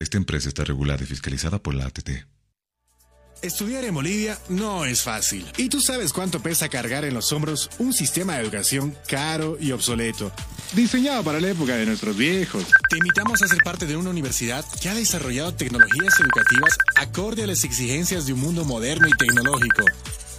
Esta empresa está regulada y fiscalizada por la ATT. Estudiar en Bolivia no es fácil. Y tú sabes cuánto pesa cargar en los hombros un sistema de educación caro y obsoleto, diseñado para la época de nuestros viejos. Te invitamos a ser parte de una universidad que ha desarrollado tecnologías educativas acorde a las exigencias de un mundo moderno y tecnológico.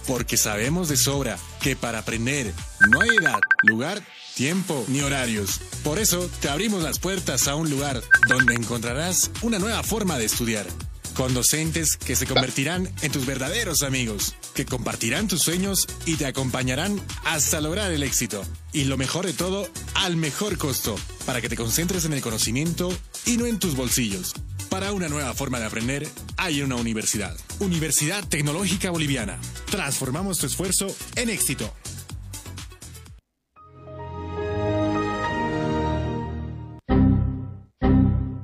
Porque sabemos de sobra que para aprender no hay edad, lugar, tiempo ni horarios. Por eso te abrimos las puertas a un lugar donde encontrarás una nueva forma de estudiar con docentes que se convertirán en tus verdaderos amigos, que compartirán tus sueños y te acompañarán hasta lograr el éxito. Y lo mejor de todo, al mejor costo, para que te concentres en el conocimiento y no en tus bolsillos. Para una nueva forma de aprender, hay una universidad. Universidad Tecnológica Boliviana. Transformamos tu esfuerzo en éxito.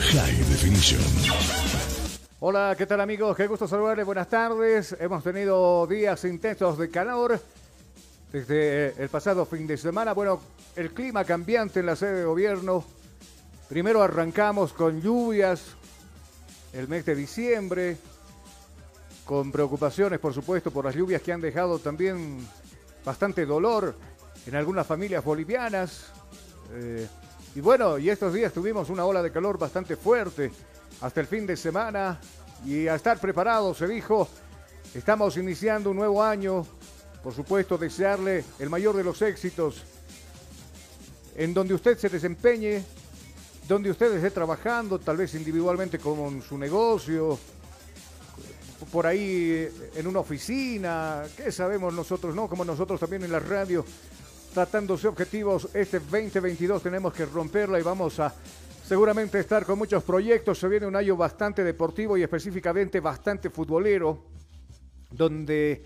High Definition. Hola, ¿qué tal amigos? Qué gusto saludarles. Buenas tardes. Hemos tenido días intensos de calor desde el pasado fin de semana. Bueno, el clima cambiante en la sede de gobierno Primero arrancamos con lluvias el mes de diciembre, con preocupaciones, por supuesto, por las lluvias que han dejado también bastante dolor en algunas familias bolivianas. Eh, y bueno, y estos días tuvimos una ola de calor bastante fuerte hasta el fin de semana y a estar preparados, se dijo, estamos iniciando un nuevo año, por supuesto, desearle el mayor de los éxitos en donde usted se desempeñe, donde usted esté trabajando, tal vez individualmente con su negocio, por ahí en una oficina, ¿qué sabemos nosotros, no? Como nosotros también en la radio, tratándose objetivos, este 2022 tenemos que romperla y vamos a seguramente estar con muchos proyectos. Se viene un año bastante deportivo y específicamente bastante futbolero, donde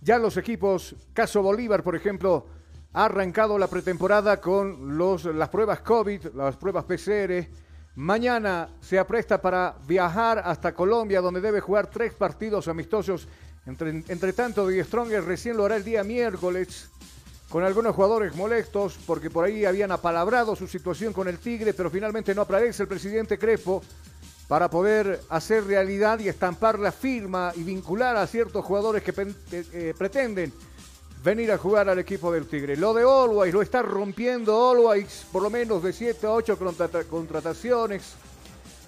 Ya los equipos, caso Bolívar, por ejemplo, ha arrancado la pretemporada con los, las pruebas COVID, las pruebas PCR. Mañana se apresta para viajar hasta Colombia, donde debe jugar tres partidos amistosos. Entre, tanto, Die Stronger recién lo hará el día miércoles con algunos jugadores molestos porque por ahí habían apalabrado su situación con el Tigre, pero finalmente no aparece el presidente Crespo para poder hacer realidad y estampar la firma y vincular a ciertos jugadores que eh, eh, pretenden venir a jugar al equipo del Tigre. Lo de Always lo está rompiendo Always, por lo menos de 7 a 8 contrataciones.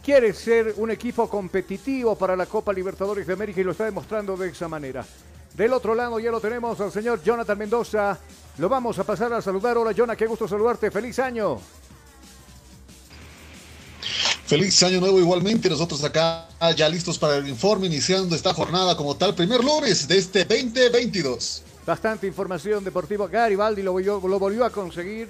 Quiere ser un equipo competitivo para la Copa Libertadores de América y lo está demostrando de esa manera. Del otro lado ya lo tenemos al señor Jonathan Mendoza. Lo vamos a pasar a saludar. Hola, Jonathan, qué gusto saludarte. Feliz año. Feliz año nuevo igualmente. Nosotros acá ya listos para el informe, iniciando esta jornada como tal, primer lunes de este 2022. Bastante información deportiva. Garibaldi lo, lo volvió a conseguir.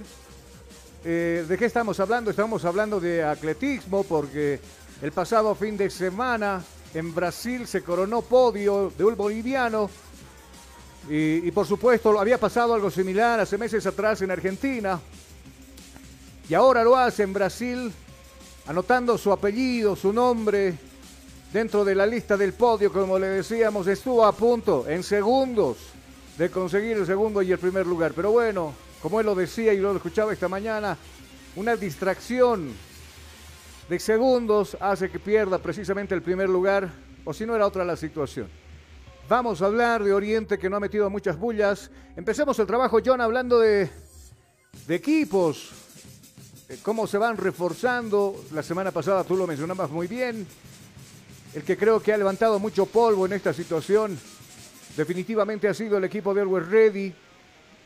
Eh, ¿De qué estamos hablando? Estamos hablando de atletismo porque el pasado fin de semana en Brasil se coronó podio de un boliviano. Y, por supuesto había pasado algo similar hace meses atrás en Argentina. Y ahora lo hace en Brasil anotando su apellido, su nombre dentro de la lista del podio, como le decíamos, estuvo a punto en segundos de conseguir el segundo y el primer lugar. Pero bueno, como él lo decía y lo escuchaba esta mañana, una distracción de segundos hace que pierda precisamente el primer lugar, o si no era otra la situación. Vamos a hablar de Oriente que no ha metido muchas bullas. Empecemos el trabajo, John, hablando de, equipos, cómo se van reforzando. La semana pasada tú lo mencionabas muy bien. El que creo que ha levantado mucho polvo en esta situación definitivamente ha sido el equipo de Always Ready,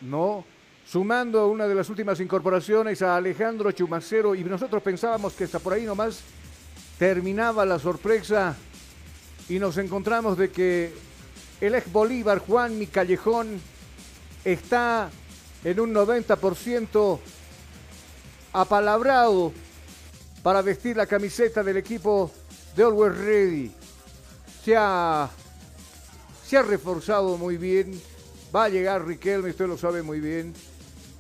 ¿no? Sumando una de las últimas incorporaciones a Alejandro Chumacero y nosotros pensábamos que hasta por ahí nomás terminaba la sorpresa y nos encontramos de que el ex Bolívar Juan Mi Callejón está en un 90% apalabrado para vestir la camiseta del equipo de Always Ready. Se ha, se ha reforzado muy bien. Va a llegar Riquelme, usted lo sabe muy bien.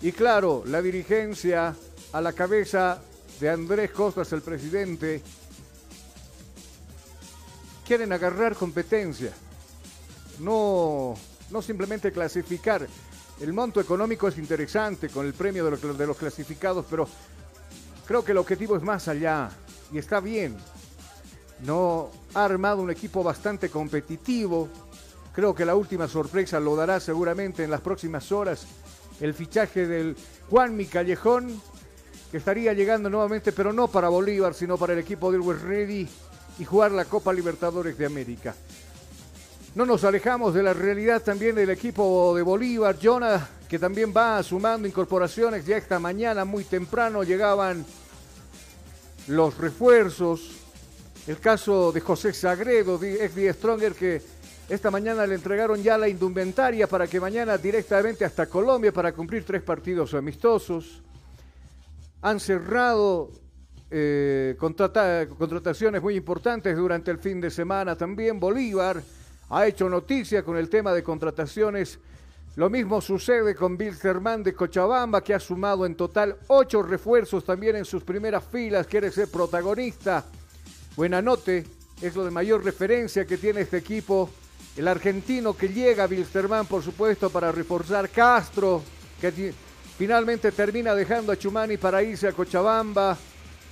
Y claro, la dirigencia a la cabeza de Andrés Costas, el presidente, quieren agarrar competencia. No, no simplemente clasificar. El monto económico es interesante con el premio de los, de los clasificados, pero creo que el objetivo es más allá y está bien. No ha armado un equipo bastante competitivo. Creo que la última sorpresa lo dará seguramente en las próximas horas el fichaje del Juan Mi Callejón, que estaría llegando nuevamente, pero no para Bolívar, sino para el equipo del West Ready y jugar la Copa Libertadores de América. No nos alejamos de la realidad también del equipo de Bolívar, Jonah, que también va sumando incorporaciones. Ya esta mañana, muy temprano, llegaban los refuerzos. El caso de José Sagredo, ex Stronger, que esta mañana le entregaron ya la indumentaria para que mañana directamente hasta Colombia para cumplir tres partidos amistosos. Han cerrado eh, contrataciones muy importantes durante el fin de semana también. Bolívar ha hecho noticia con el tema de contrataciones. Lo mismo sucede con Germán de Cochabamba, que ha sumado en total ocho refuerzos también en sus primeras filas, quiere ser protagonista. Buenanote, es lo de mayor referencia que tiene este equipo. El argentino que llega a Wilstermann, por supuesto, para reforzar Castro, que finalmente termina dejando a Chumani para irse a Cochabamba.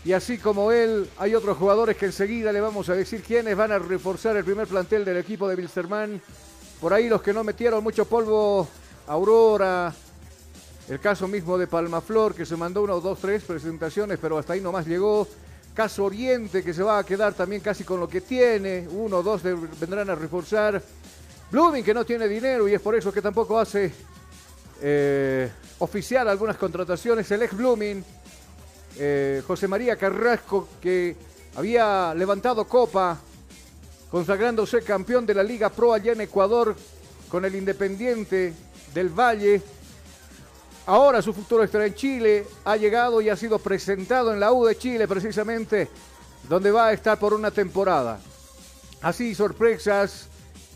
Y así como él, hay otros jugadores que enseguida le vamos a decir quiénes van a reforzar el primer plantel del equipo de Wilstermann. Por ahí los que no metieron mucho polvo, Aurora, el caso mismo de Palmaflor, que se mandó uno, dos, tres presentaciones, pero hasta ahí nomás llegó. Caso Oriente, que se va a quedar también casi con lo que tiene. Uno, dos vendrán a reforzar. Blooming, que no tiene dinero y es por eso que tampoco hace eh, oficial algunas contrataciones. El ex Blooming eh, José María Carrasco, que había levantado copa, consagrándose campeón de la Liga Pro allá en Ecuador con el Independiente del Valle. Ahora su futuro estará en Chile, ha llegado y ha sido presentado en la U de Chile precisamente, donde va a estar por una temporada. Así sorpresas,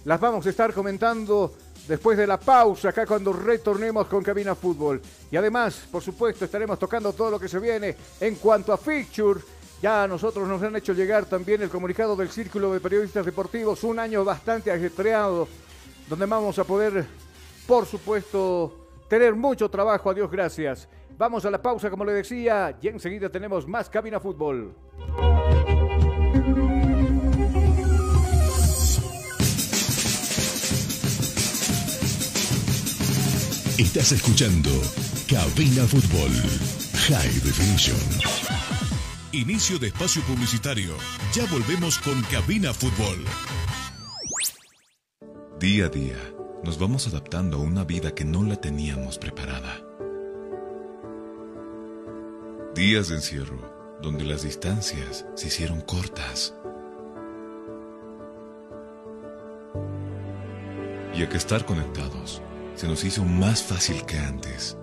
las vamos a estar comentando después de la pausa, acá cuando retornemos con Cabina Fútbol. Y además, por supuesto, estaremos tocando todo lo que se viene en cuanto a Fixture. Ya a nosotros nos han hecho llegar también el comunicado del Círculo de Periodistas Deportivos, un año bastante ajetreado, donde vamos a poder, por supuesto, tener mucho trabajo, a Dios gracias. Vamos a la pausa, como le decía, y enseguida tenemos más Cabina Fútbol. Estás escuchando Cabina Fútbol High Definition. Inicio de espacio publicitario. Ya volvemos con Cabina Fútbol. Día a día, nos vamos adaptando a una vida que no la teníamos preparada. Días de encierro, donde las distancias se hicieron cortas. Y a que estar conectados se nos hizo más fácil que antes.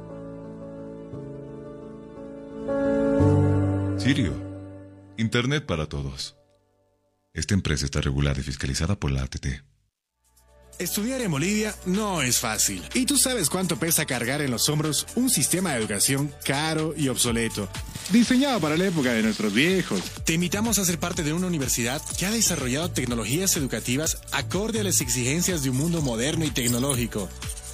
Sirio, Internet para todos. Esta empresa está regulada y fiscalizada por la ATT. Estudiar en Bolivia no es fácil. Y tú sabes cuánto pesa cargar en los hombros un sistema de educación caro y obsoleto. Diseñado para la época de nuestros viejos. Te invitamos a ser parte de una universidad que ha desarrollado tecnologías educativas acorde a las exigencias de un mundo moderno y tecnológico.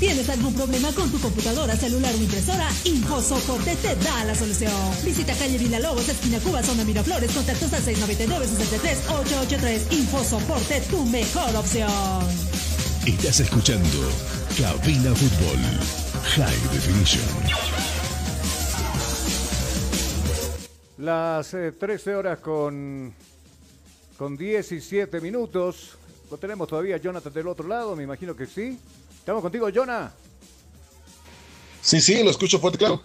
¿Tienes algún problema con tu computadora, celular o impresora? InfoSoporte te da la solución. Visita calle Villalobos, esquina Cuba, zona Miraflores, contactos al 699-63-883. InfoSoporte, tu mejor opción. Estás escuchando Cabina Fútbol High Definition. Las 13 eh, horas con, con 17 minutos. ¿Lo tenemos todavía Jonathan del otro lado? Me imagino que sí. ¿Estamos contigo, Jonah? Sí, sí, lo escucho fuerte, claro.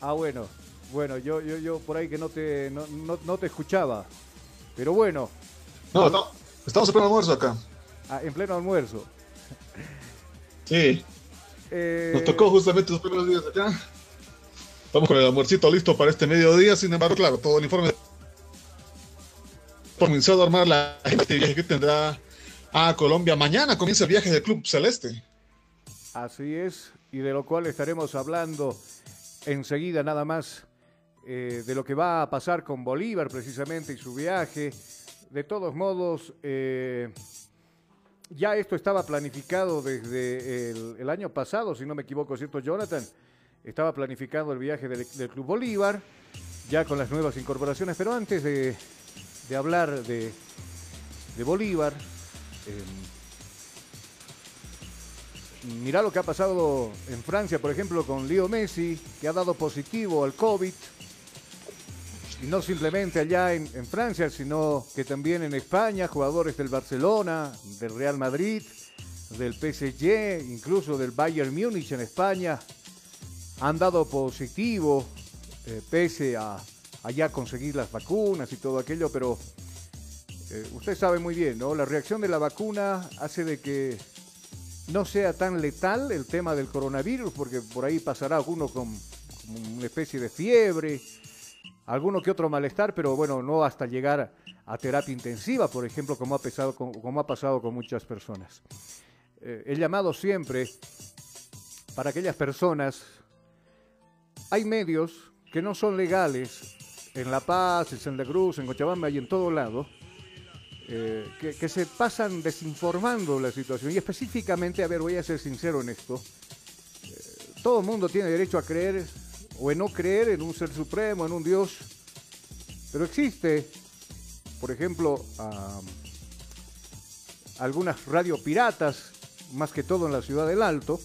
Ah, bueno. Bueno, yo, yo, yo por ahí que no te, no, no, te escuchaba. Pero bueno. No, no, estamos en pleno almuerzo acá. Ah, en pleno almuerzo. Sí. Eh, Nos tocó justamente los primeros días acá. Estamos con el almuercito listo para este mediodía. Sin embargo, claro, todo el informe comenzado a armar la gente que tendrá a Colombia. Mañana comienza el viaje del Club Celeste. Así es, y de lo cual estaremos hablando enseguida nada más eh, de lo que va a pasar con Bolívar precisamente y su viaje. De todos modos, eh, ya esto estaba planificado desde el, año pasado, si no me equivoco, ¿cierto, Jonathan? Estaba planificado el viaje del, Club Bolívar, ya con las nuevas incorporaciones, pero antes de, hablar de, Bolívar, eh, Mirá lo que ha pasado en Francia, por ejemplo, con Leo Messi, que ha dado positivo al COVID. Y no simplemente allá en, Francia, sino que también en España, jugadores del Barcelona, del Real Madrid, del PSG, incluso del Bayern Múnich en España, han dado positivo, eh, pese a allá conseguir las vacunas y todo aquello, pero eh, usted sabe muy bien, ¿no? La reacción de la vacuna hace de que no sea tan letal el tema del coronavirus, porque por ahí pasará alguno con, una especie de fiebre, alguno que otro malestar, pero bueno, no hasta llegar a terapia intensiva, por ejemplo, como ha, pesado, como ha pasado con muchas personas. Eh, he llamado siempre para aquellas personas, hay medios que no son legales en La Paz, en Santa Cruz, en Cochabamba y en todo lado, eh, que, se pasan desinformando la situación. Y específicamente, a ver, voy a ser sincero en esto, eh, todo el mundo tiene derecho a creer o en no creer en un ser supremo, en un Dios, pero existe, por ejemplo, algunas radiopiratas, más que todo en la ciudad del Alto,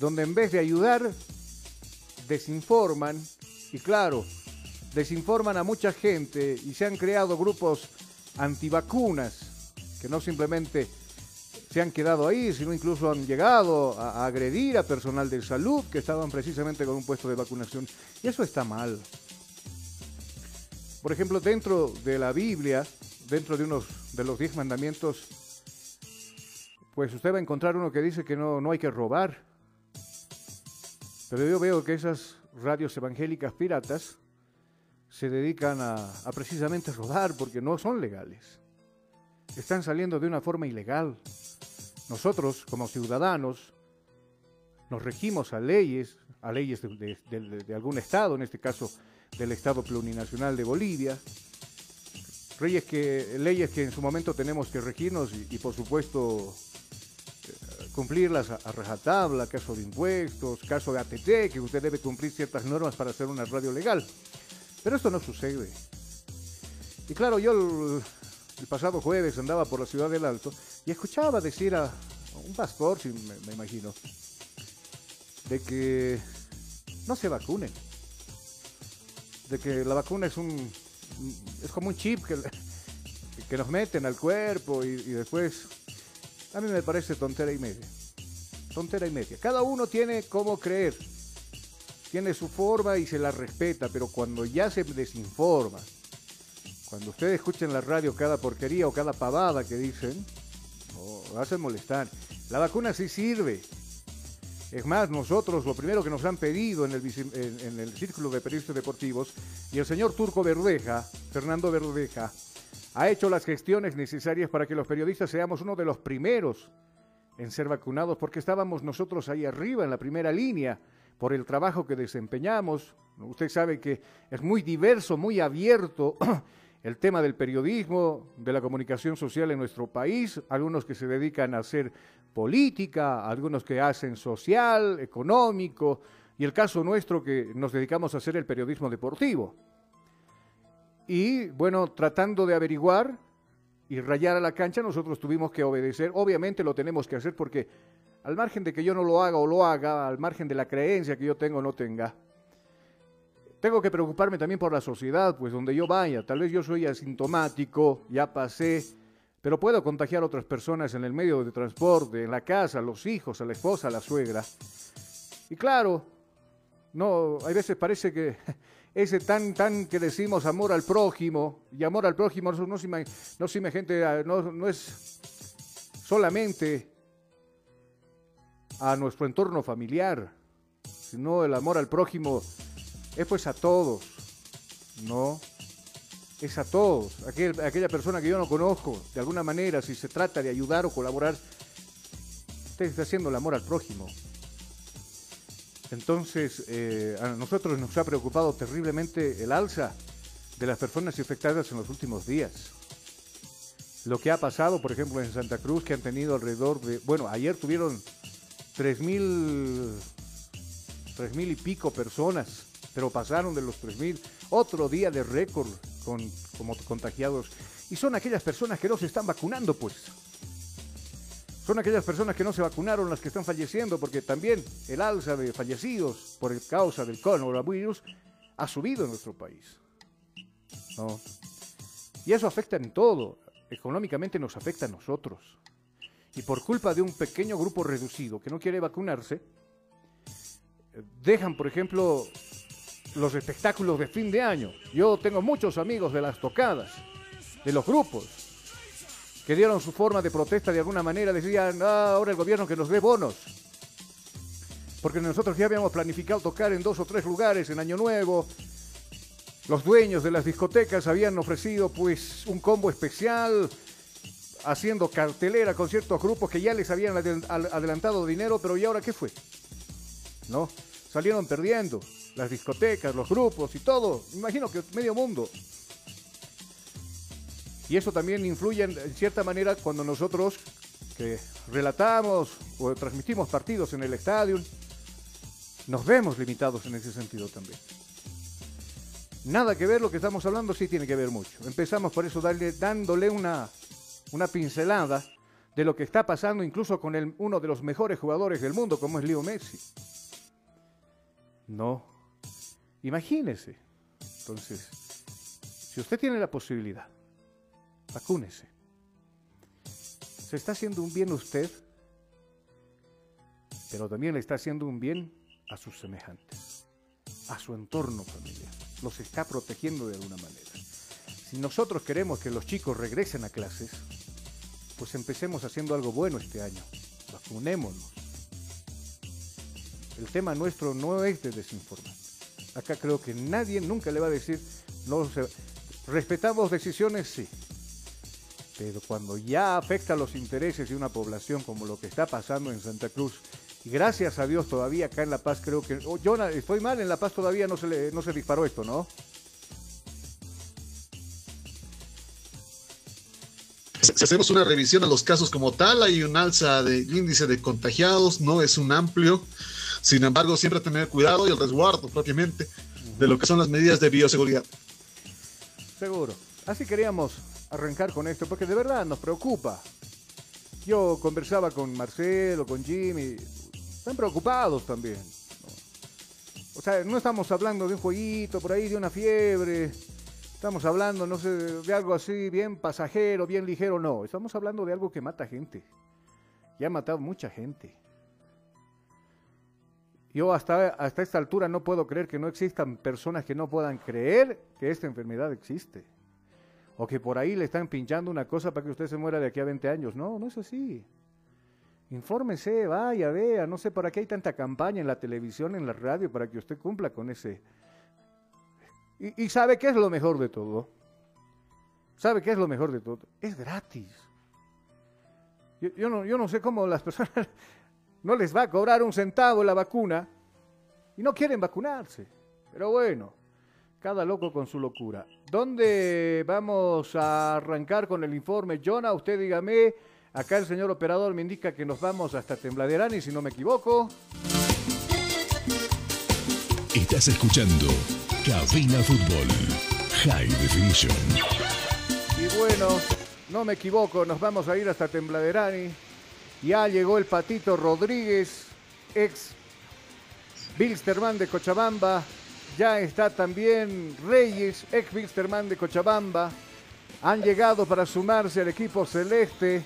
donde en vez de ayudar, desinforman, y claro, desinforman a mucha gente y se han creado grupos antivacunas, que no simplemente se han quedado ahí, sino incluso han llegado a, agredir a personal de salud que estaban precisamente con un puesto de vacunación. Y eso está mal. Por ejemplo, dentro de la Biblia, dentro de unos de los diez mandamientos, pues usted va a encontrar uno que dice que no, no hay que robar. Pero yo veo que esas radios evangélicas piratas se dedican a, precisamente robar porque no son legales. Están saliendo de una forma ilegal. Nosotros, como ciudadanos, nos regimos a leyes, a leyes de, algún estado, en este caso del Estado Plurinacional de Bolivia, leyes que, leyes que en su momento tenemos que regirnos y, por supuesto eh, cumplirlas a, a, rajatabla, caso de impuestos, caso de ATT, que usted debe cumplir ciertas normas para hacer una radio legal. Pero esto no sucede. Y claro, yo el, pasado jueves andaba por la ciudad del Alto y escuchaba decir a, un pastor, si me, imagino, de que no se vacunen. De que la vacuna es un es como un chip que, que nos meten al cuerpo y, y después a mí me parece tontera y media. Tontera y media. Cada uno tiene cómo creer tiene su forma y se la respeta, pero cuando ya se desinforma, cuando ustedes escuchen la radio cada porquería o cada pavada que dicen, oh, hacen molestar. La vacuna sí sirve. Es más, nosotros lo primero que nos han pedido en el, en el Círculo de Periodistas Deportivos, y el señor Turco Verdeja, Fernando Verdeja, ha hecho las gestiones necesarias para que los periodistas seamos uno de los primeros en ser vacunados, porque estábamos nosotros ahí arriba, en la primera línea, por el trabajo que desempeñamos. Usted sabe que es muy diverso, muy abierto el tema del periodismo, de la comunicación social en nuestro país, algunos que se dedican a hacer política, algunos que hacen social, económico, y el caso nuestro que nos dedicamos a hacer el periodismo deportivo. Y bueno, tratando de averiguar y rayar a la cancha, nosotros tuvimos que obedecer. Obviamente lo tenemos que hacer porque al margen de que yo no lo haga o lo haga, al margen de la creencia que yo tengo o no tenga, tengo que preocuparme también por la sociedad, pues donde yo vaya, tal vez yo soy asintomático, ya pasé, pero puedo contagiar a otras personas en el medio de transporte, en la casa, a los hijos, a la esposa, a la suegra. Y claro, no, hay veces parece que ese tan, tan que decimos amor al prójimo, y amor al prójimo no, no, es solamente a nuestro entorno familiar, sino el amor al prójimo es pues a todos, ¿no? Es a todos. aquella persona que yo no conozco, de alguna manera, si se trata de ayudar o colaborar, usted está haciendo el amor al prójimo. Entonces, eh, a nosotros nos ha preocupado terriblemente el alza de las personas infectadas en los últimos días. Lo que ha pasado, por ejemplo, en Santa Cruz, que han tenido alrededor de, bueno, ayer tuvieron 3.000 tres mil y pico personas pero pasaron de los 3.000. Otro día de récord con, como contagiados. Y son aquellas personas que no se están vacunando, pues. Son aquellas personas que no se vacunaron las que están falleciendo, porque también el alza de fallecidos por causa del coronavirus ha subido en nuestro país. Y eso afecta en todo. Económicamente nos afecta a nosotros. Y por culpa de un pequeño grupo reducido que no quiere vacunarse, dejan, por ejemplo, los espectáculos de fin de año. Yo tengo muchos amigos de las tocadas, de los grupos, que dieron su forma de protesta de alguna manera, decían, ah, ahora el gobierno que nos dé bonos. Porque nosotros ya habíamos planificado tocar en dos o tres lugares en Año Nuevo. Los dueños de las discotecas habían ofrecido pues un combo especial, haciendo cartelera con ciertos grupos que ya les habían adelantado dinero, pero ¿y ahora qué fue? ¿No? Salieron perdiendo las discotecas, los grupos y todo. Imagino que medio mundo. Y eso también influye en, cierta manera cuando nosotros que relatamos o transmitimos partidos en el estadio, nos vemos limitados en ese sentido también. Nada que ver lo que estamos hablando, sí tiene que ver mucho. Empezamos por eso dándole una, una pincelada de lo que está pasando incluso con uno de los mejores jugadores del mundo, como es Leo Messi. No, Imagínese. Entonces, si usted tiene la posibilidad, vacúnese. Se está haciendo un bien usted, pero también le está haciendo un bien a sus semejantes, a su entorno familiar. Los está protegiendo de alguna manera. Si nosotros queremos que los chicos regresen a clases, pues empecemos haciendo algo bueno este año. Vacunémonos. El tema nuestro no es de desinformar. Acá creo que nadie nunca le va a decir, no respetamos decisiones, sí. Pero cuando ya afecta los intereses de una población como lo que está pasando en Santa Cruz, y gracias a Dios todavía acá en La Paz creo que... Oh, yo estoy mal, en La Paz todavía no se, no se disparó esto, ¿no? Si hacemos una revisión a los casos como tal, hay un alza de índice de contagiados, no es un amplio, sin embargo, siempre tener cuidado y el resguardo propiamente de lo que son las medidas de bioseguridad. Seguro. Así queríamos arrancar con esto, porque de verdad nos preocupa. Yo conversaba con Marcelo, con Jimmy, están preocupados también. O sea, no estamos hablando de un jueguito por ahí, de una fiebre. Estamos hablando, no sé, de algo así bien pasajero, bien ligero, no. Estamos hablando de algo que mata gente. Y ha matado mucha gente. Yo hasta, hasta esta altura no puedo creer que no existan personas que no puedan creer que esta enfermedad existe. O que por ahí le están pinchando una cosa para que usted se muera de aquí a 20 años. No, no es así. Infórmese, vaya, vea. No sé para qué hay tanta campaña en la televisión, en la radio, para que usted cumpla con ese. Y, sabe qué es lo mejor de todo. ¿Sabe qué es lo mejor de todo? Es gratis. Yo, no, yo no sé cómo las personas no les va a cobrar un centavo la vacuna y no quieren vacunarse. Pero bueno, cada loco con su locura. ¿Dónde vamos a arrancar con el informe? Jonah, usted dígame. Acá el señor operador me indica que nos vamos hasta Tembladerani, si no me equivoco. Estás escuchando Cabina Fútbol High Definition. Y bueno, no me equivoco, nos vamos a ir hasta Tembladerani. Ya llegó el Patito Rodríguez, ex Bilsterman de Cochabamba, ya está también Reyes, ex Wisterman de Cochabamba. Han llegado para sumarse al equipo celeste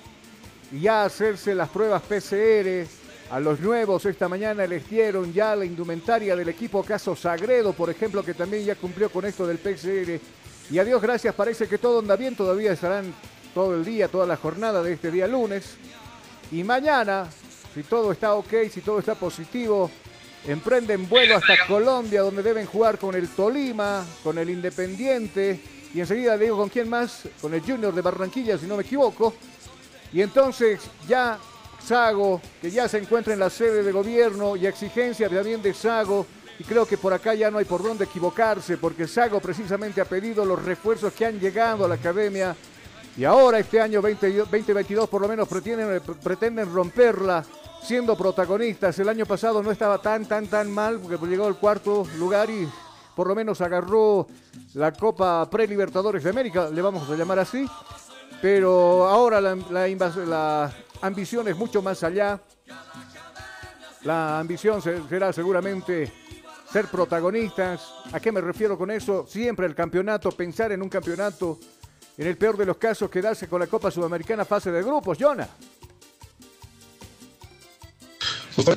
y ya hacerse las pruebas PCR. A los nuevos esta mañana les dieron ya la indumentaria del equipo Caso Sagredo, por ejemplo, que también ya cumplió con esto del PCR. Y a Dios gracias, parece que todo anda bien, todavía estarán todo el día, toda la jornada de este día lunes. Y mañana, si todo está ok, si todo está positivo, emprenden vuelo hasta Colombia, donde deben jugar con el Tolima, con el Independiente. Y enseguida digo con quién más, con el Junior de Barranquilla, si no me equivoco. Y entonces ya Sago, que ya se encuentra en la sede de gobierno y exigencia también de Sago. Y creo que por acá ya no hay por dónde equivocarse, porque Sago precisamente ha pedido los refuerzos que han llegado a la academia. Y ahora este año 2022 por lo menos pretenden, pretenden romperla siendo protagonistas. El año pasado no estaba tan, tan, tan mal, porque llegó al cuarto lugar y por lo menos agarró la Copa Pre-Libertadores de América, le vamos a llamar así. Pero ahora la, la, ambición es mucho más allá. La ambición será seguramente ser protagonistas. ¿A qué me refiero con eso? Siempre el campeonato, pensar en un campeonato. En el peor de los casos, quedarse con la Copa Sudamericana fase de grupos, Jonah.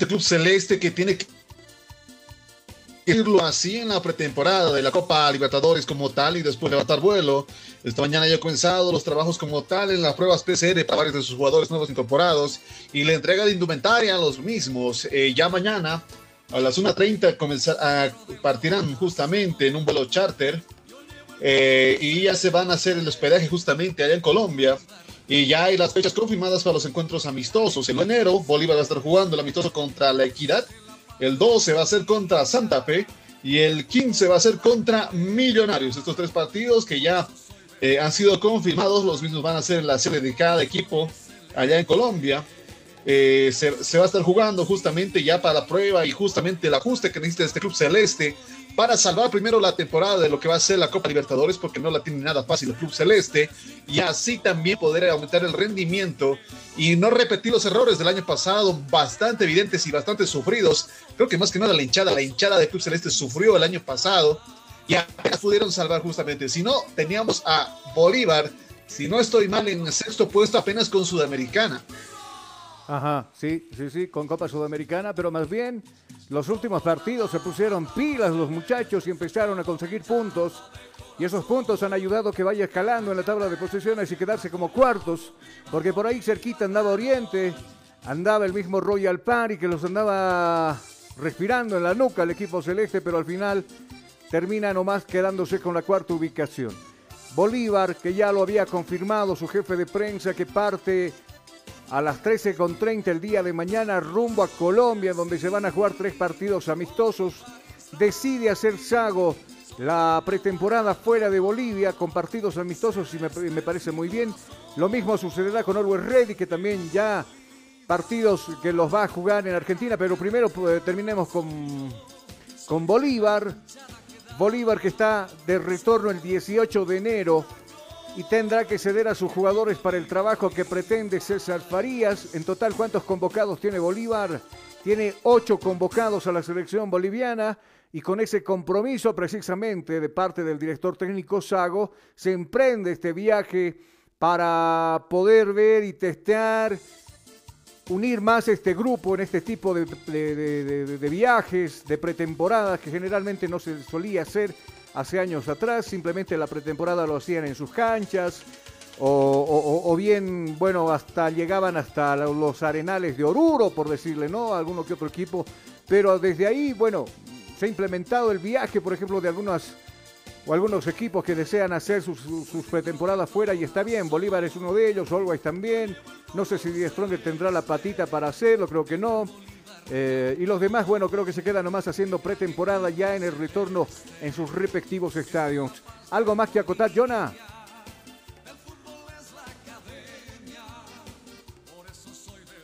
Club Celeste que tiene que irlo así en la pretemporada de la Copa Libertadores como tal y después levantar vuelo. Esta mañana ya ha comenzado los trabajos como tal en las pruebas PCR para varios de sus jugadores nuevos incorporados y la entrega de indumentaria a los mismos. Eh, ya mañana a las 1.30 a, partirán justamente en un vuelo charter eh, y ya se van a hacer el hospedaje justamente allá en Colombia. Y ya hay las fechas confirmadas para los encuentros amistosos. En enero, Bolívar va a estar jugando el amistoso contra la Equidad. El 12 va a ser contra Santa Fe. Y el 15 va a ser contra Millonarios. Estos tres partidos que ya eh, han sido confirmados, los mismos van a ser la sede de cada equipo allá en Colombia. Eh, se, se, va a estar jugando justamente ya para la prueba y justamente el ajuste que necesita este club celeste para salvar primero la temporada de lo que va a ser la Copa Libertadores, porque no la tiene nada fácil el Club Celeste, y así también poder aumentar el rendimiento y no repetir los errores del año pasado, bastante evidentes y bastante sufridos. Creo que más que nada la hinchada, la hinchada del Club Celeste sufrió el año pasado y apenas pudieron salvar justamente. Si no, teníamos a Bolívar, si no estoy mal, en sexto puesto apenas con Sudamericana. Ajá, sí, sí, sí, con Copa Sudamericana, pero más bien los últimos partidos se pusieron pilas los muchachos y empezaron a conseguir puntos. Y esos puntos han ayudado que vaya escalando en la tabla de posiciones y quedarse como cuartos, porque por ahí cerquita andaba Oriente, andaba el mismo Royal Party que los andaba respirando en la nuca el equipo celeste, pero al final termina nomás quedándose con la cuarta ubicación. Bolívar, que ya lo había confirmado su jefe de prensa, que parte a las 13.30 el día de mañana rumbo a Colombia, donde se van a jugar tres partidos amistosos. Decide hacer Sago la pretemporada fuera de Bolivia con partidos amistosos y me, parece muy bien. Lo mismo sucederá con Always Ready, que también ya partidos que los va a jugar en Argentina, pero primero pues, terminemos con, con Bolívar. Bolívar que está de retorno el 18 de enero y tendrá que ceder a sus jugadores para el trabajo que pretende César Farías. En total, ¿cuántos convocados tiene Bolívar? Tiene ocho convocados a la selección boliviana y con ese compromiso precisamente de parte del director técnico Sago se emprende este viaje para poder ver y testear, unir más este grupo en este tipo de, de viajes, de pretemporadas que generalmente no se solía hacer hace años atrás, simplemente la pretemporada lo hacían en sus canchas, o, bien, bueno, hasta llegaban hasta los arenales de Oruro, por decirle, ¿no? Alguno que otro equipo, pero desde ahí, bueno, se ha implementado el viaje, por ejemplo, de algunas o algunos equipos que desean hacer sus, pretemporadas fuera y está bien, Bolívar es uno de ellos, Always también, no sé si Die tendrá la patita para hacerlo, creo que no. Eh, y los demás, bueno, creo que se quedan nomás haciendo pretemporada ya en el retorno en sus respectivos estadios. ¿Algo más que acotar, Jonah?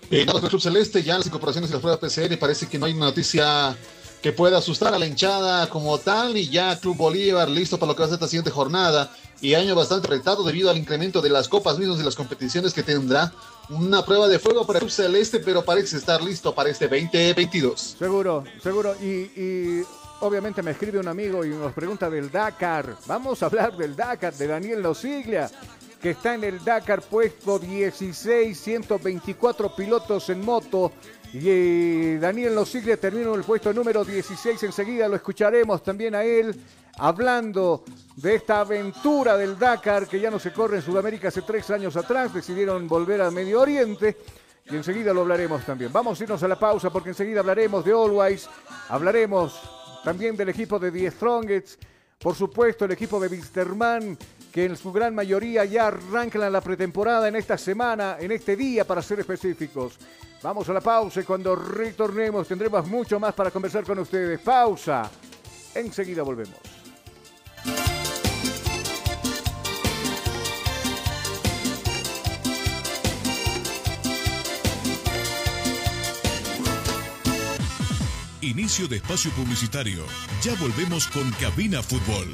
Eh, el Club Celeste, ya las incorporaciones y las pruebas PCR, parece que no hay noticia que pueda asustar a la hinchada como tal y ya Club Bolívar listo para lo que va a ser esta siguiente jornada y año bastante retado debido al incremento de las copas mismas y las competiciones que tendrá una prueba de fuego para el Celeste, pero parece estar listo para este 2022. Seguro, seguro. Y, obviamente me escribe un amigo y nos pregunta del Dakar. Vamos a hablar del Dakar, de Daniel Nosiglia, que está en el Dakar puesto 16, 124 pilotos en moto. Y eh, Daniel Nosiglia terminó en el puesto número 16. Enseguida lo escucharemos también a él hablando de esta aventura del Dakar que ya no se corre en Sudamérica hace tres años atrás. Decidieron volver a Medio Oriente. Y enseguida lo hablaremos también. Vamos a irnos a la pausa porque enseguida hablaremos de Always, hablaremos también del equipo de The Strongest, por supuesto el equipo de Wisterman, que en su gran mayoría ya arrancan la pretemporada en esta semana, en este día para ser específicos. Vamos a la pausa y cuando retornemos tendremos mucho más para conversar con ustedes. Pausa. Enseguida volvemos. Inicio de espacio publicitario. Ya volvemos con Cabina Fútbol.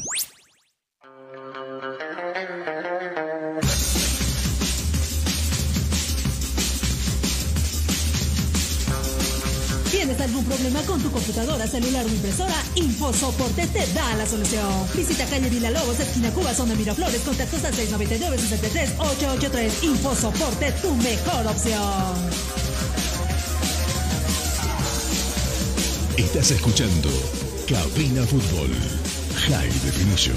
Celular o impresora, InfoSoporte te da la solución. Visita calle Vila Lobos, esquina Cuba, zona Miraflores, contactos al 699-63-883. InfoSoporte, tu mejor opción. Estás escuchando Cabina Fútbol High Definition.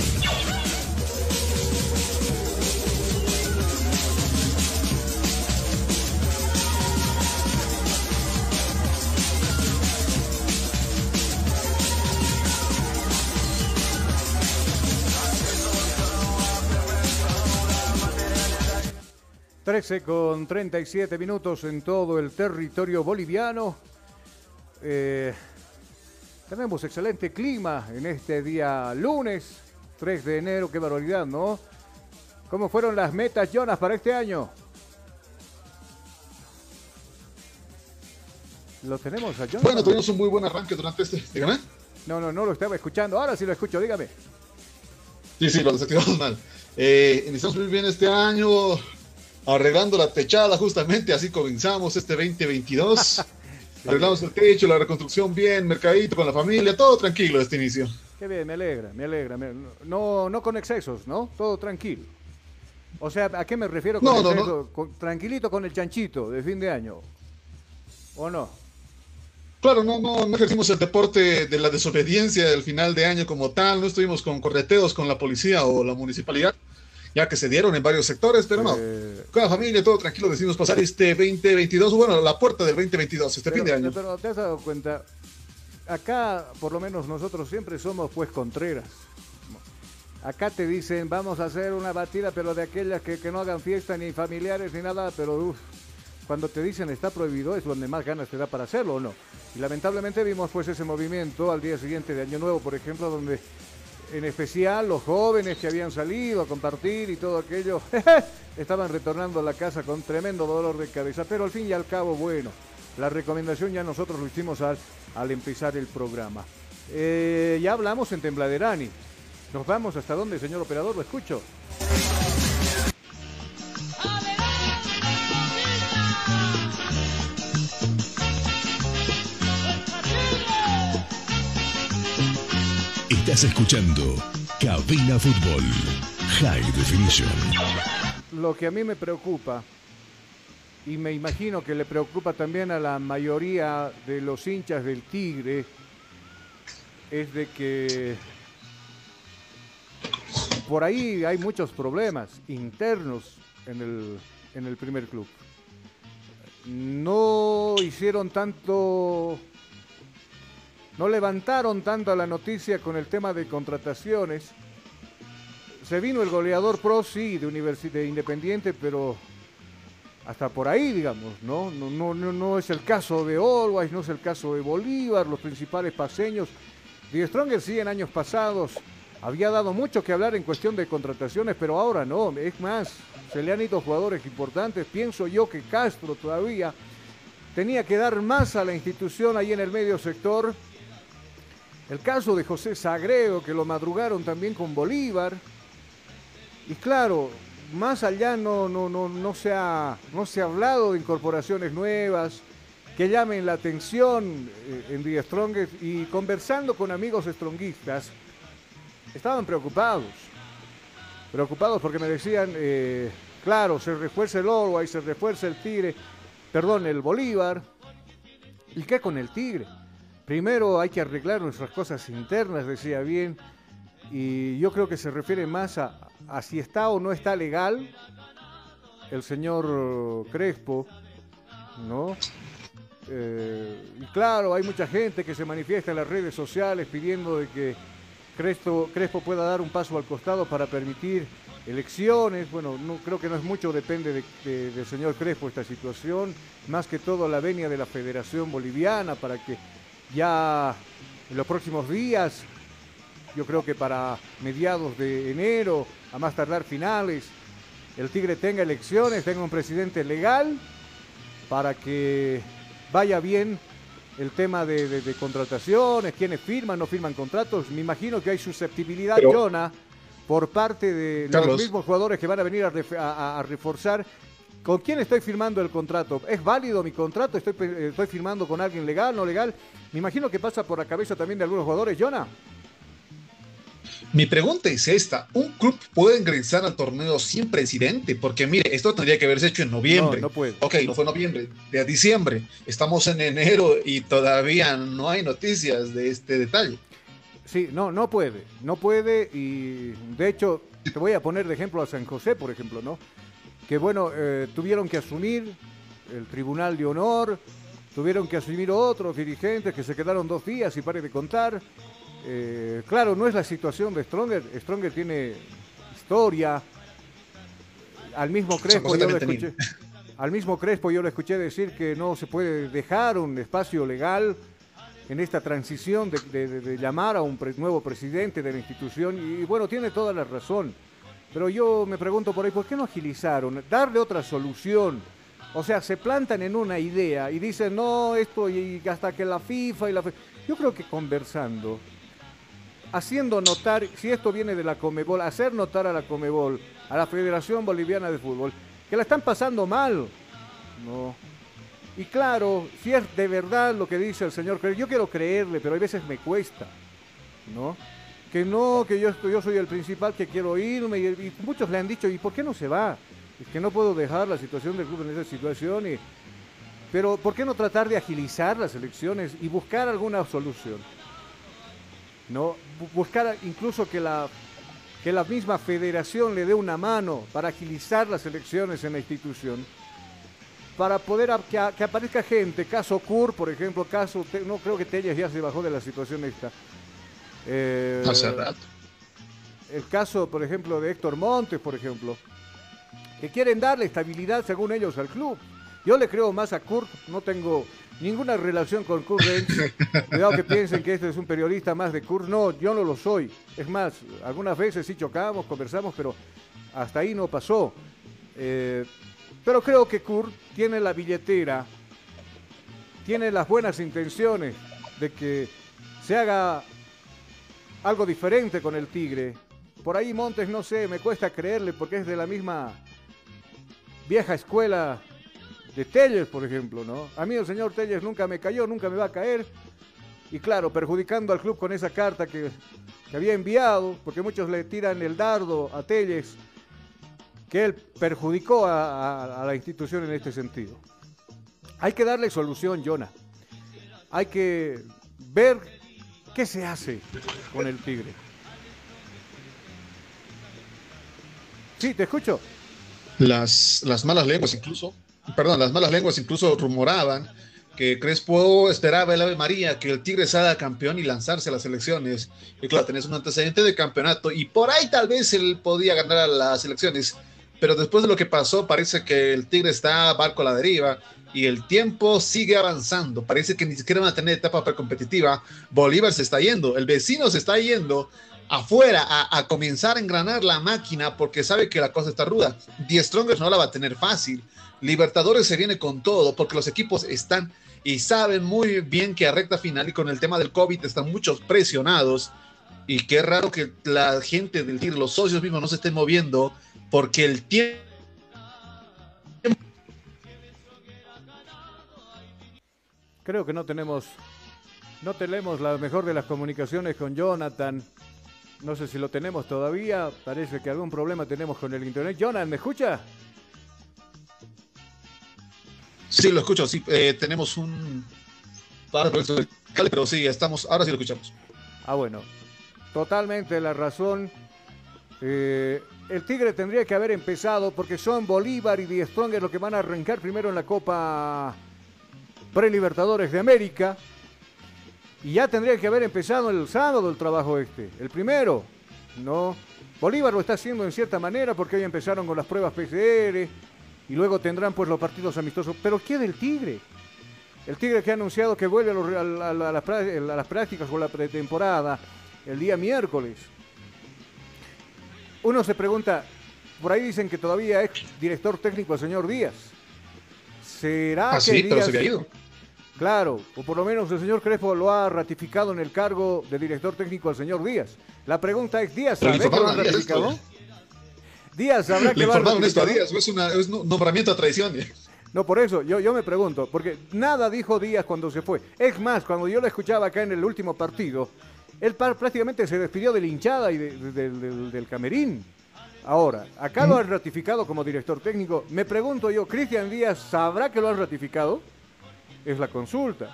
13 con 37 minutos en todo el territorio boliviano. Eh, tenemos excelente clima en este día lunes, 3 de enero. Qué barbaridad, ¿no? ¿Cómo fueron las metas, Jonas, para este año? ¿Lo tenemos a Jonas? Bueno, tuvimos un muy buen arranque durante este. Dígame. No, no, no lo estaba escuchando. Ahora sí lo escucho, dígame. Sí, sí, lo desactivamos mal. Eh, iniciamos muy bien este año arreglando la techada, justamente así comenzamos este 2022. Arreglamos el techo, la reconstrucción bien, mercadito con la familia, todo tranquilo este inicio. Qué bien, me alegra, me alegra. no, no con excesos, ¿no? Todo tranquilo. O sea, ¿a qué me refiero con No, no, no. Con- tranquilito con el chanchito de fin de año. ¿O no? Claro, no, no, no ejercimos el deporte de la desobediencia del final de año como tal, no estuvimos con correteos con la policía o la municipalidad, ya que se dieron en varios sectores, pero no. Eh, Con la familia, todo tranquilo, decidimos pasar este 2022, bueno, la puerta del 2022, este fin de pero, año. pero te has dado cuenta, acá por lo menos nosotros siempre somos pues contreras. Acá te dicen, vamos a hacer una batida, pero de aquellas que, que no hagan fiesta ni familiares ni nada, pero cuando te dicen está prohibido es donde más ganas te da para hacerlo o no. Y lamentablemente vimos pues ese movimiento al día siguiente de Año Nuevo, por ejemplo, donde en especial los jóvenes que habían salido a compartir y todo aquello, estaban retornando a la casa con tremendo dolor de cabeza. Pero al fin y al cabo, bueno, la recomendación ya nosotros lo hicimos al, al empezar el programa. Eh, ya hablamos en Tembladerani. Nos vamos hasta dónde, señor operador, lo escucho. Estás escuchando Cabina Fútbol High Definition. Lo que a mí me preocupa, y me imagino que le preocupa también a la mayoría de los hinchas del Tigre, es de que por ahí hay muchos problemas internos en el, en el primer club. No hicieron tanto, no levantaron tanto la noticia con el tema de contrataciones. Se vino el goleador pro, sí, de, universi- de Independiente, pero hasta por ahí, digamos, ¿no? No, no, no, no es el caso de Always, no es el caso de Bolívar, los principales paseños. Die Stronger sí en años pasados había dado mucho que hablar en cuestión de contrataciones, pero ahora no. Es más, se le han ido jugadores importantes. Pienso yo que Castro todavía tenía que dar más a la institución ahí en el medio sector. El caso de José Sagreo, que lo madrugaron también con Bolívar. Y claro, más allá no, no, no, no, se ha, no se ha hablado de incorporaciones nuevas que llamen la atención eh, en The Strongest. Y conversando con amigos stronguistas, estaban preocupados. Preocupados porque me decían, eh, claro, se refuerza el Orway, se refuerza el Tigre, perdón, el Bolívar. ¿Y qué con el Tigre? Primero hay que arreglar nuestras cosas internas, decía bien. Y yo creo que se refiere más a, si está o no está legal el señor Crespo, ¿no? Eh, y claro, hay mucha gente que se manifiesta en las redes sociales pidiendo de que Crespo, Crespo pueda dar un paso al costado para permitir elecciones. Bueno, no, creo que no es mucho, depende de- de- del señor Crespo esta situación. Más que todo la venia de la Federación Boliviana para que ya en los próximos días, yo creo que para mediados de enero, a más tardar finales, el Tigre tenga elecciones, tenga un presidente legal para que vaya bien el tema de, de- de contrataciones, quienes firman, no firman contratos. Me imagino que hay susceptibilidad, Pero- Jonah, por parte de los mismos jugadores que van a venir a reforzar. ¿Con quién estoy firmando el contrato? ¿Es válido mi contrato? ¿Estoy, firmando con alguien legal, no legal? Me imagino que pasa por la cabeza también de algunos jugadores, Jonah. Mi pregunta es esta, ¿un club puede ingresar al torneo sin presidente? Porque mire, esto tendría que haberse hecho en noviembre. No, no puede. Ok, no fue noviembre, de diciembre. Estamos en enero y todavía no hay noticias de este detalle. Sí, no, no puede, no puede y de hecho te voy a poner de ejemplo a San José, por ejemplo, ¿no? Que bueno, eh, tuvieron que asumir el Tribunal de Honor, tuvieron que asumir otros dirigentes que se quedaron dos días y pare de contar. Eh, claro, no es la situación de Stronger, Stronger tiene historia, al mismo Crespo yo lo escuché, al mismo Crespo yo lo escuché decir que no se puede dejar un espacio legal en esta transición de, de- de- de llamar a un pre- nuevo presidente de la institución y, y bueno, tiene toda la razón. Pero yo me pregunto por ahí, ¿por qué no agilizaron? Darle otra solución. O sea, se plantan en una idea y dicen, no, esto y hasta que la FIFA y la... fe-". Yo creo que conversando, haciendo notar, si esto viene de la Comebol, hacer notar a la Comebol, a la Federación Boliviana de Fútbol, que la están pasando mal. No. Y claro, si es de verdad lo que dice el señor, yo quiero creerle, pero hay veces me cuesta, ¿no? Que no, que yo, yo soy el principal, que quiero irme. Y, muchos le han dicho, ¿y por qué no se va? Es que no puedo dejar la situación del club en esa situación. Y, pero ¿por qué no tratar de agilizar las elecciones y buscar alguna solución? ¿No? Buscar incluso que la, que la misma federación le dé una mano para agilizar las elecciones en la institución para poder que, aparezca gente, caso Kur, por ejemplo, caso, no creo que Telles ya se bajó de la situación esta. Eh, Hace rato. El caso, por ejemplo, de Héctor Montes, por ejemplo, que quieren darle estabilidad, según ellos, al club. Yo le creo más a Kurt, no tengo ninguna relación con Kurt Cuidado que piensen que este es un periodista más de Kurt. No, yo no lo soy. Es más, algunas veces sí chocamos, conversamos, pero hasta ahí no pasó. Eh, pero creo que Kurt tiene la billetera, tiene las buenas intenciones de que se haga algo diferente con el Tigre. Por ahí Montes, no sé, me cuesta creerle porque es de la misma vieja escuela de Telles, por ejemplo, ¿no? A mí el señor Telles nunca me cayó, nunca me va a caer. Y claro, perjudicando al club con esa carta que, había enviado, porque muchos le tiran el dardo a Telles que él perjudicó a, la institución en este sentido. Hay que darle solución, Jonah. Hay que ver qué se hace con el Tigre. Sí, te escucho. Las, las malas lenguas incluso, perdón, las malas lenguas incluso rumoraban que Crespo esperaba el Ave María que el Tigre salga campeón y lanzarse a las elecciones. Y claro, tenés un antecedente de campeonato y por ahí tal vez él podía ganar a las elecciones pero después de lo que pasó, parece que el Tigre está barco a la deriva y el tiempo sigue avanzando. Parece que ni siquiera van a tener etapa precompetitiva. Bolívar se está yendo, el vecino se está yendo afuera a, comenzar a engranar la máquina porque sabe que la cosa está ruda. Die Strongers no la va a tener fácil. Libertadores se viene con todo porque los equipos están y saben muy bien que a recta final y con el tema del COVID están muchos presionados. Y qué raro que la gente del Tigre, los socios mismos no se estén moviendo porque el tiempo... Creo que no tenemos, no tenemos la mejor de las comunicaciones con Jonathan. No sé si lo tenemos todavía. Parece que algún problema tenemos con el internet. Jonathan, ¿me escucha? Sí, lo escucho. Sí, eh, tenemos un pero sí, estamos. Ahora sí lo escuchamos. Ah, bueno. Totalmente la razón. Eh, el Tigre tendría que haber empezado porque son Bolívar y Die Stronger los que van a arrancar primero en la Copa Pre-Libertadores de América. Y ya tendría que haber empezado el sábado el trabajo este, el primero. No. Bolívar lo está haciendo en cierta manera porque hoy empezaron con las pruebas PCR y luego tendrán pues los partidos amistosos. Pero ¿qué del Tigre? El Tigre que ha anunciado que vuelve a, a las prácticas con la pretemporada el día miércoles uno se pregunta, por ahí dicen que todavía es director técnico el señor Díaz. ¿Será ah, que sí, Díaz... se ido. Claro, o por lo menos el señor Crespo lo ha ratificado en el cargo de director técnico al señor Díaz. La pregunta es, ¿Díaz sabe que lo han ratificado? Díaz sabrá que lo han ratificado. Díaz, es, una, es un nombramiento a traición. No, por eso, yo, yo me pregunto, porque nada dijo Díaz cuando se fue. Es más, cuando yo lo escuchaba acá en el último partido, él prácticamente se despidió de la hinchada y del, camerín. Ahora, acá lo han ratificado como director técnico. Me pregunto yo, ¿Cristian Díaz sabrá que lo han ratificado? Es la consulta,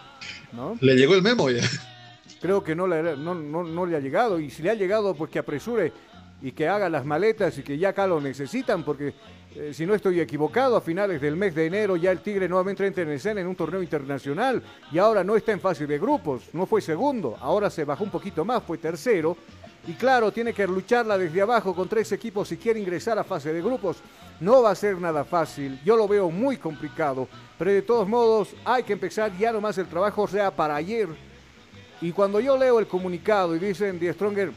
¿no? Le llegó el memo ya. Creo que no le, no, no le ha llegado. Y si le ha llegado, pues que apresure y que haga las maletas y que ya acá lo necesitan, porque eh, si no estoy equivocado, a finales del mes de enero ya el Tigre nuevamente entra en escena en un torneo internacional y ahora no está en fase de grupos, no fue segundo, ahora se bajó un poquito más, fue tercero. Y claro, tiene que lucharla desde abajo con tres equipos si quiere ingresar a fase de grupos. No va a ser nada fácil, yo lo veo muy complicado, pero de todos modos hay que empezar ya nomás el trabajo, sea, para ayer. Y cuando yo leo el comunicado y dicen Die Stronger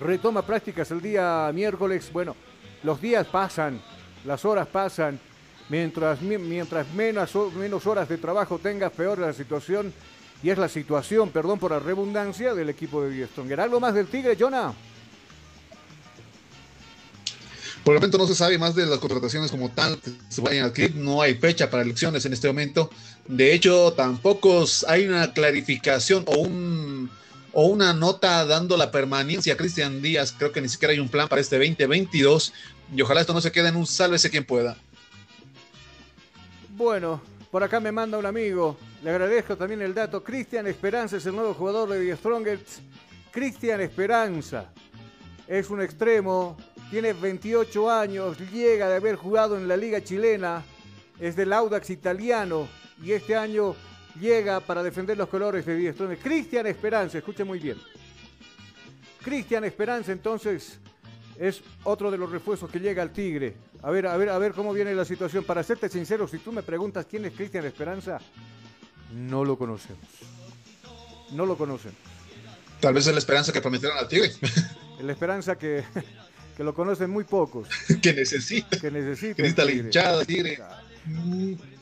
retoma prácticas el día miércoles, bueno, los días pasan, las horas pasan, mientras, mientras menos, menos horas de trabajo tengas, peor la situación, y es la situación, perdón por la redundancia, del equipo de Diestronger. ¿Algo más del Tigre, Jonah? Por el momento no se sabe más de las contrataciones como tal se vayan a adquirir. No hay fecha para elecciones en este momento. De hecho, tampoco hay una clarificación o un o una nota dando la permanencia a Cristian Díaz. Creo que ni siquiera hay un plan para este 2022 y ojalá esto no se quede en un sálvese quien pueda. Bueno, por acá me manda un amigo. Le agradezco también el dato. Cristian Esperanza es el nuevo jugador de The Strongest. Cristian Esperanza es un extremo, tiene 28 años, llega de haber jugado en la liga chilena, es del Audax italiano y este año llega para defender los colores de Strongest. Cristian Esperanza, escuche muy bien. Cristian Esperanza entonces es otro de los refuerzos que llega al Tigre. A ver, a ver, a ver cómo viene la situación. Para serte sincero, si tú me preguntas quién es Cristian Esperanza, no lo conocemos. No lo conocemos. Tal vez es la esperanza que prometieron al Tigre. La esperanza que, que lo conocen muy pocos. que necesita. Que necesita. Que necesita la hinchada, Tigre.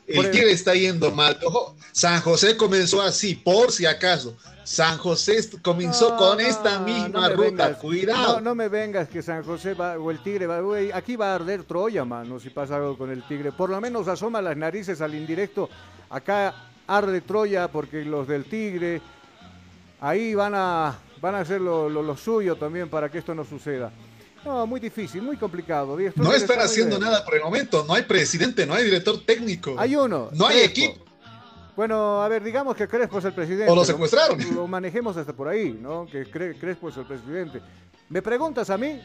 El Tigre está yendo mal. Ojo, San José comenzó así, por si acaso. San José comenzó No, con esta misma ruta. vengas. Cuidado. No, no me vengas que San José va, o el Tigre va. aquí va a arder Troya, mano, si pasa algo con el Tigre. Por lo menos asoma las narices al indirecto. Acá arde Troya porque los del Tigre ahí van a, van a hacer lo, lo- lo suyo también para que esto no suceda. No, muy difícil, muy complicado. Díaz No están haciendo nada por el momento. No hay presidente, no hay director técnico. Hay uno. No hay Crespo. equipo. Bueno, a ver, digamos que Crespo es el presidente. O lo secuestraron. Lo manejemos hasta por ahí, ¿no? Que Cre- Crespo es el presidente. ¿Me preguntas a mí?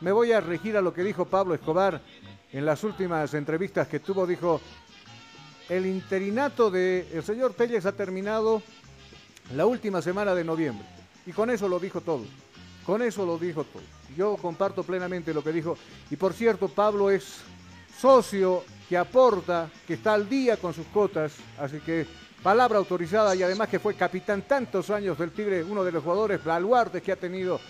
Me voy a regir a lo que dijo Pablo Escobar en las últimas entrevistas que tuvo. Dijo, el interinato del el señor Telles ha terminado la última semana de noviembre. Y con eso lo dijo todo. Con eso lo dijo todo. Yo comparto plenamente lo que dijo. Y por cierto, Pablo es socio que aporta, que está al día con sus cotas. Así que palabra autorizada y además que fue capitán tantos años del Tigre, uno de los jugadores baluartes que ha tenido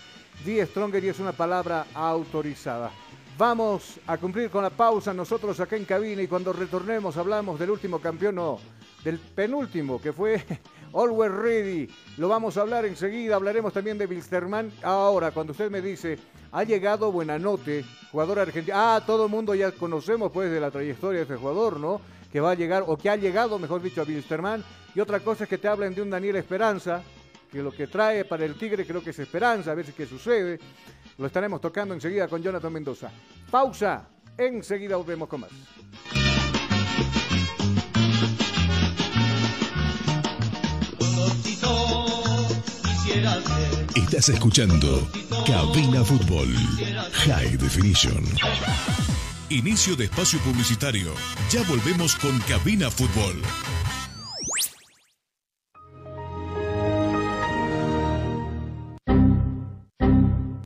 Die Stronger y es una palabra autorizada. Vamos a cumplir con la pausa nosotros acá en cabina y cuando retornemos hablamos del último campeón, no, del penúltimo que fue Always Ready. Lo vamos a hablar enseguida, hablaremos también de Wilstermann. Ahora, cuando usted me dice, ha llegado Buenanote, jugador argentino. Ah, todo el mundo ya conocemos pues de la trayectoria de este jugador, ¿no? Que va a llegar, o que ha llegado, mejor dicho, a Wilstermann. Y otra cosa es que te hablen de un Daniel Esperanza, que lo que trae para el Tigre creo que es esperanza, a ver si qué sucede. Lo estaremos tocando enseguida con Jonathan Mendoza. Pausa, enseguida volvemos con más. Estás escuchando Cabina Fútbol High Definition. Inicio de espacio publicitario. Ya volvemos con Cabina Fútbol.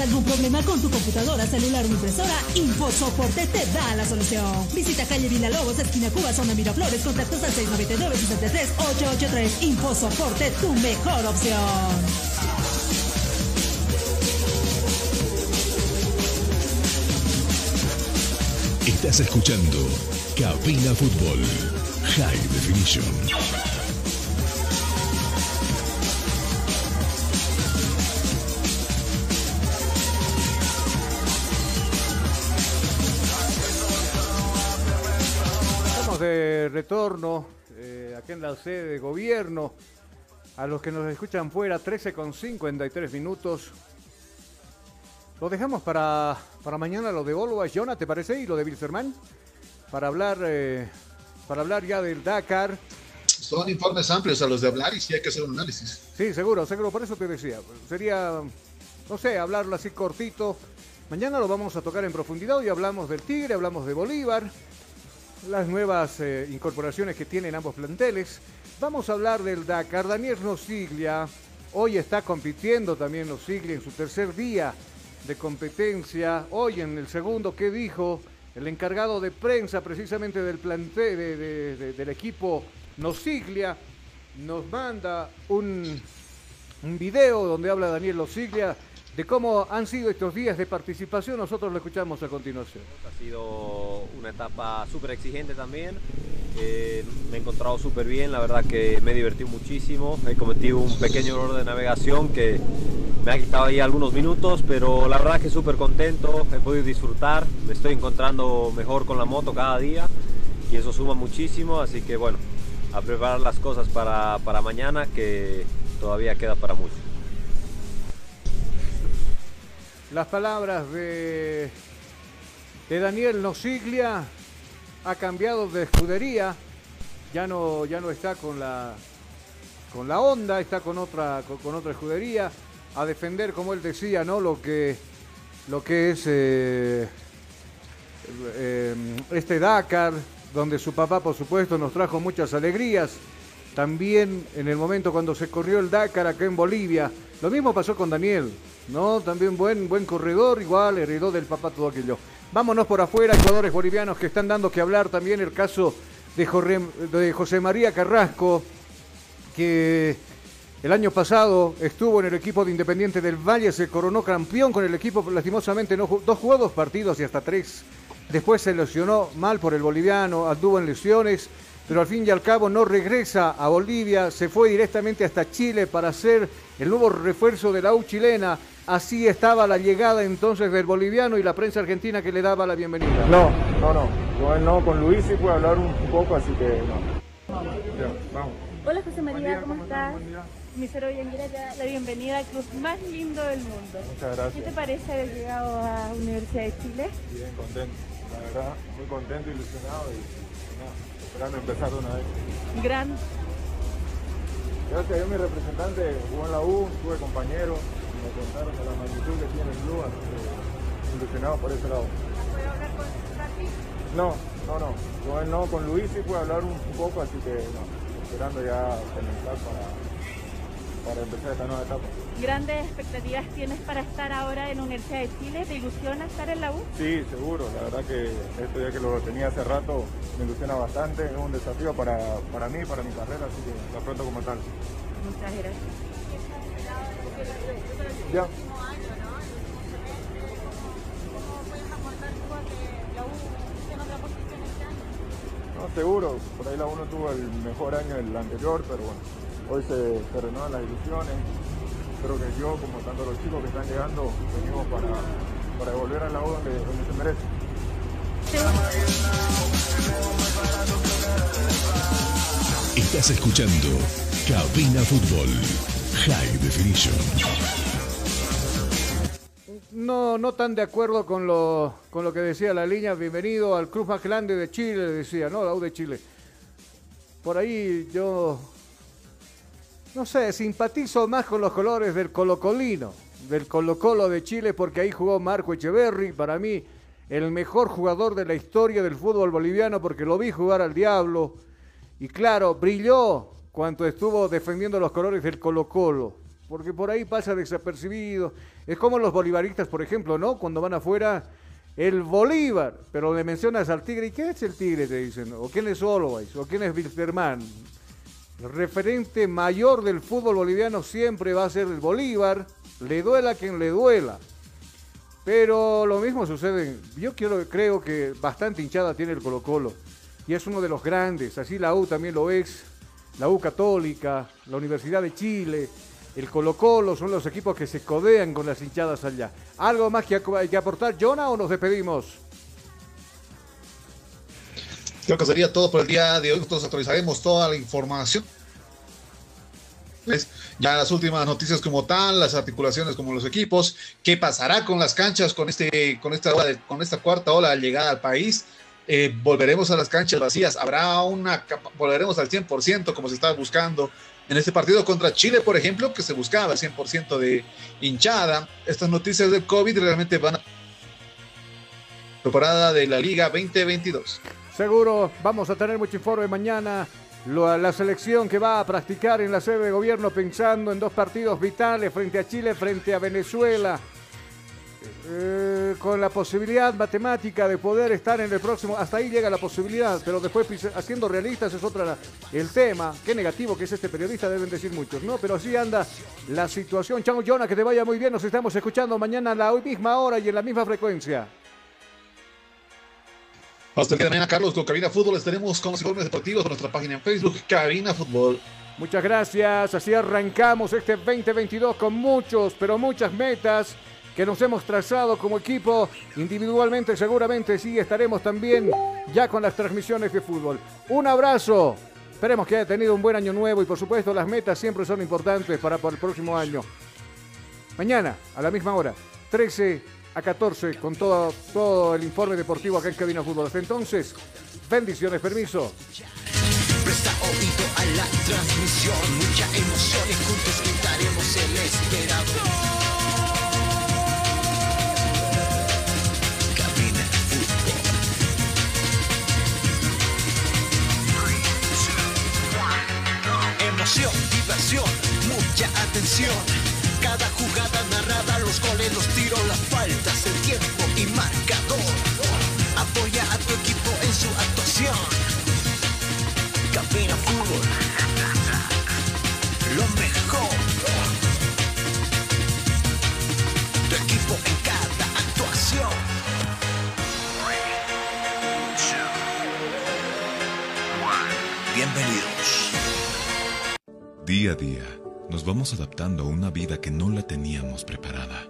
¿Tienes algún problema con tu computadora, celular o impresora? InfoSoporte te da la solución. Visita calle Villalobos, esquina Cuba, zona Miraflores, contactos al 699-63-883. InfoSoporte, tu mejor opción. Estás escuchando Cabina Fútbol High Definition. De retorno eh, aquí en la sede de gobierno. A los que nos escuchan fuera, 13 con 53 minutos. Lo dejamos para, para mañana lo de Volvo Jonah, ¿te parece? Y lo de Bilzerman. Para hablar, eh, para hablar ya del Dakar. Son informes amplios a los de hablar y sí hay que hacer un análisis. Sí, seguro, seguro, por eso te decía. Sería, no sé, hablarlo así cortito. Mañana lo vamos a tocar en profundidad y hablamos del Tigre, hablamos de Bolívar, las nuevas eh, incorporaciones que tienen ambos planteles. Vamos a hablar del Dakar. Daniel Nosiglia hoy está compitiendo también Nosiglia en su tercer día de competencia. Hoy en el segundo, ¿qué dijo? El encargado de prensa precisamente del plantel de, de, de, del equipo Nosiglia nos manda un, un video donde habla Daniel Nosiglia de cómo han sido estos días de participación. Nosotros lo escuchamos a continuación. Ha sido una etapa súper exigente también. Eh, me he encontrado súper bien, la verdad que me he divertido muchísimo. He cometido un pequeño error de navegación que me ha quitado ahí algunos minutos, pero la verdad que súper contento. He podido disfrutar, me estoy encontrando mejor con la moto cada día y eso suma muchísimo. Así que bueno, a preparar las cosas para, para mañana que todavía queda para mucho. Las palabras de, Daniel Nosiglia ha cambiado de escudería, ya no, ya no está con la, con la Honda, está con otra, con otra escudería, a defender, como él decía, ¿no? lo, que, lo que es eh, eh, este Dakar, donde su papá, por supuesto, nos trajo muchas alegrías. También en el momento cuando se corrió el Dakar acá en Bolivia. Lo mismo pasó con Daniel, ¿no? También buen, buen corredor, igual, heredó del papá todo aquello. Vámonos por afuera, jugadores bolivianos que están dando que hablar. También el caso de, de José María Carrasco, que el año pasado estuvo en el equipo de Independiente del Valle, se coronó campeón con el equipo, lastimosamente no, dos jugó dos partidos y hasta tres. Después se lesionó mal por el boliviano, anduvo en lesiones, pero al fin y al cabo no regresa a Bolivia, se fue directamente hasta Chile para ser el nuevo refuerzo de la U chilena. Así estaba la llegada entonces del boliviano y la prensa argentina que le daba la bienvenida. No, no, no. Yo no, con Luis sí puedo hablar un poco, así que no. Ya, vamos. Hola José María, ¿cómo ¿cómo estás? Estás? Buen día. Mi cero Yanguera te da la bienvenida al club más lindo del mundo. Muchas gracias. ¿Qué te parece haber llegado a Universidad de Chile? Bien, contento. La verdad, muy contento, ilusionado y nada, esperando empezar de una vez. Gran. Gracias a mi representante jugó en la U, tuve compañeros, me contaron de la magnitud que tiene el club, así que ilusionado por ese lado. ¿Puedo hablar con? No, no, no. Yo no, con Luis sí puedo hablar un, un poco, así que no, esperando ya comenzar para, para empezar esta nueva etapa. ¿Grandes expectativas tienes para estar ahora en la Universidad de Chile? ¿Te ilusiona estar en la U? Sí, seguro. La verdad que esto ya que lo tenía hace rato me ilusiona bastante. Es un desafío para, para mí, para mi carrera, así que lo afronto como tal. Muchas gracias. Ya. No, seguro. Por ahí la uno tuvo el mejor año el anterior, pero bueno, hoy se, se renuevan las ilusiones. Creo que yo, como tanto los chicos que están llegando, venimos para, para volver a la U donde, donde se merece. ¿Te Estás escuchando Cabina Fútbol High Definition. No, no tan de acuerdo con lo, con lo que decía la línea. Bienvenido al club más grande de Chile, decía, ¿no? La U de Chile. Por ahí yo, no sé, simpatizo más con los colores del colocolino, del Colo Colo de Chile, porque ahí jugó Marco Echeverri, para mí el mejor jugador de la historia del fútbol boliviano, porque lo vi jugar al diablo. Y claro, brilló cuando estuvo defendiendo los colores del Colo Colo, porque por ahí pasa desapercibido. Es como los bolivaristas, por ejemplo, ¿no? Cuando van afuera, el Bolívar, pero le mencionas al Tigre, ¿y qué es el Tigre? Te dicen, o quién es Olois, o quién es Wilterman. El referente mayor del fútbol boliviano siempre va a ser el Bolívar, le duela quien le duela. Pero lo mismo sucede, yo creo que bastante hinchada tiene el Colo Colo y es uno de los grandes, así la U también lo es, la U Católica, la Universidad de Chile, el Colo Colo son los equipos que se codean con las hinchadas allá. ¿Algo más que, que aportar, Jonah, o nos despedimos? Creo que sería todo por el día de hoy. Nosotros actualizaremos toda la información. Ya las últimas noticias como tal, las articulaciones como los equipos, qué pasará con las canchas con este, con esta, con esta cuarta ola llegada al país. Eh, volveremos a las canchas vacías, habrá una, volveremos al 100% como se estaba buscando en este partido contra Chile, por ejemplo, que se buscaba el 100% de hinchada. Estas noticias del COVID realmente van a temporada de la Liga 2022. Seguro, vamos a tener mucho informe mañana. La selección que va a practicar en la sede de gobierno pensando en dos partidos vitales frente a Chile, frente a Venezuela. Eh, con la posibilidad matemática de poder estar en el próximo, hasta ahí llega la posibilidad, pero después haciendo realistas es otra el tema, qué negativo que es este periodista, deben decir muchos, ¿no? Pero así anda la situación. Chao, Jonah, que te vaya muy bien, nos estamos escuchando mañana a la misma hora y en la misma frecuencia. Hasta el día de mañana, Carlos, con Cabina Fútbol estaremos con los informes deportivos en nuestra página en Facebook, Cabina Fútbol. Muchas gracias, así arrancamos este 2022 con muchos, pero muchas metas que nos hemos trazado como equipo. Individualmente seguramente sí estaremos también ya con las transmisiones de fútbol. Un abrazo. Esperemos que haya tenido un buen año nuevo y por supuesto las metas siempre son importantes para, para el próximo año. Mañana, a la misma hora, 13 a 14, con todo, todo el informe deportivo acá en Cabina Fútbol. Hasta entonces, bendiciones, permiso. Presta oído a la transmisión, mucha emoción y juntos gritaremos el esperado. diversión, mucha atención. Cada jugada narrada, los goles, los tiros, tiempo y marcador. Apoya a tu equipo en su actuación. Cabina Fútbol. Lo mejor. Tu equipo en cada actuación. Bienvenidos. Día a día, nos vamos adaptando a una vida que no la teníamos preparada.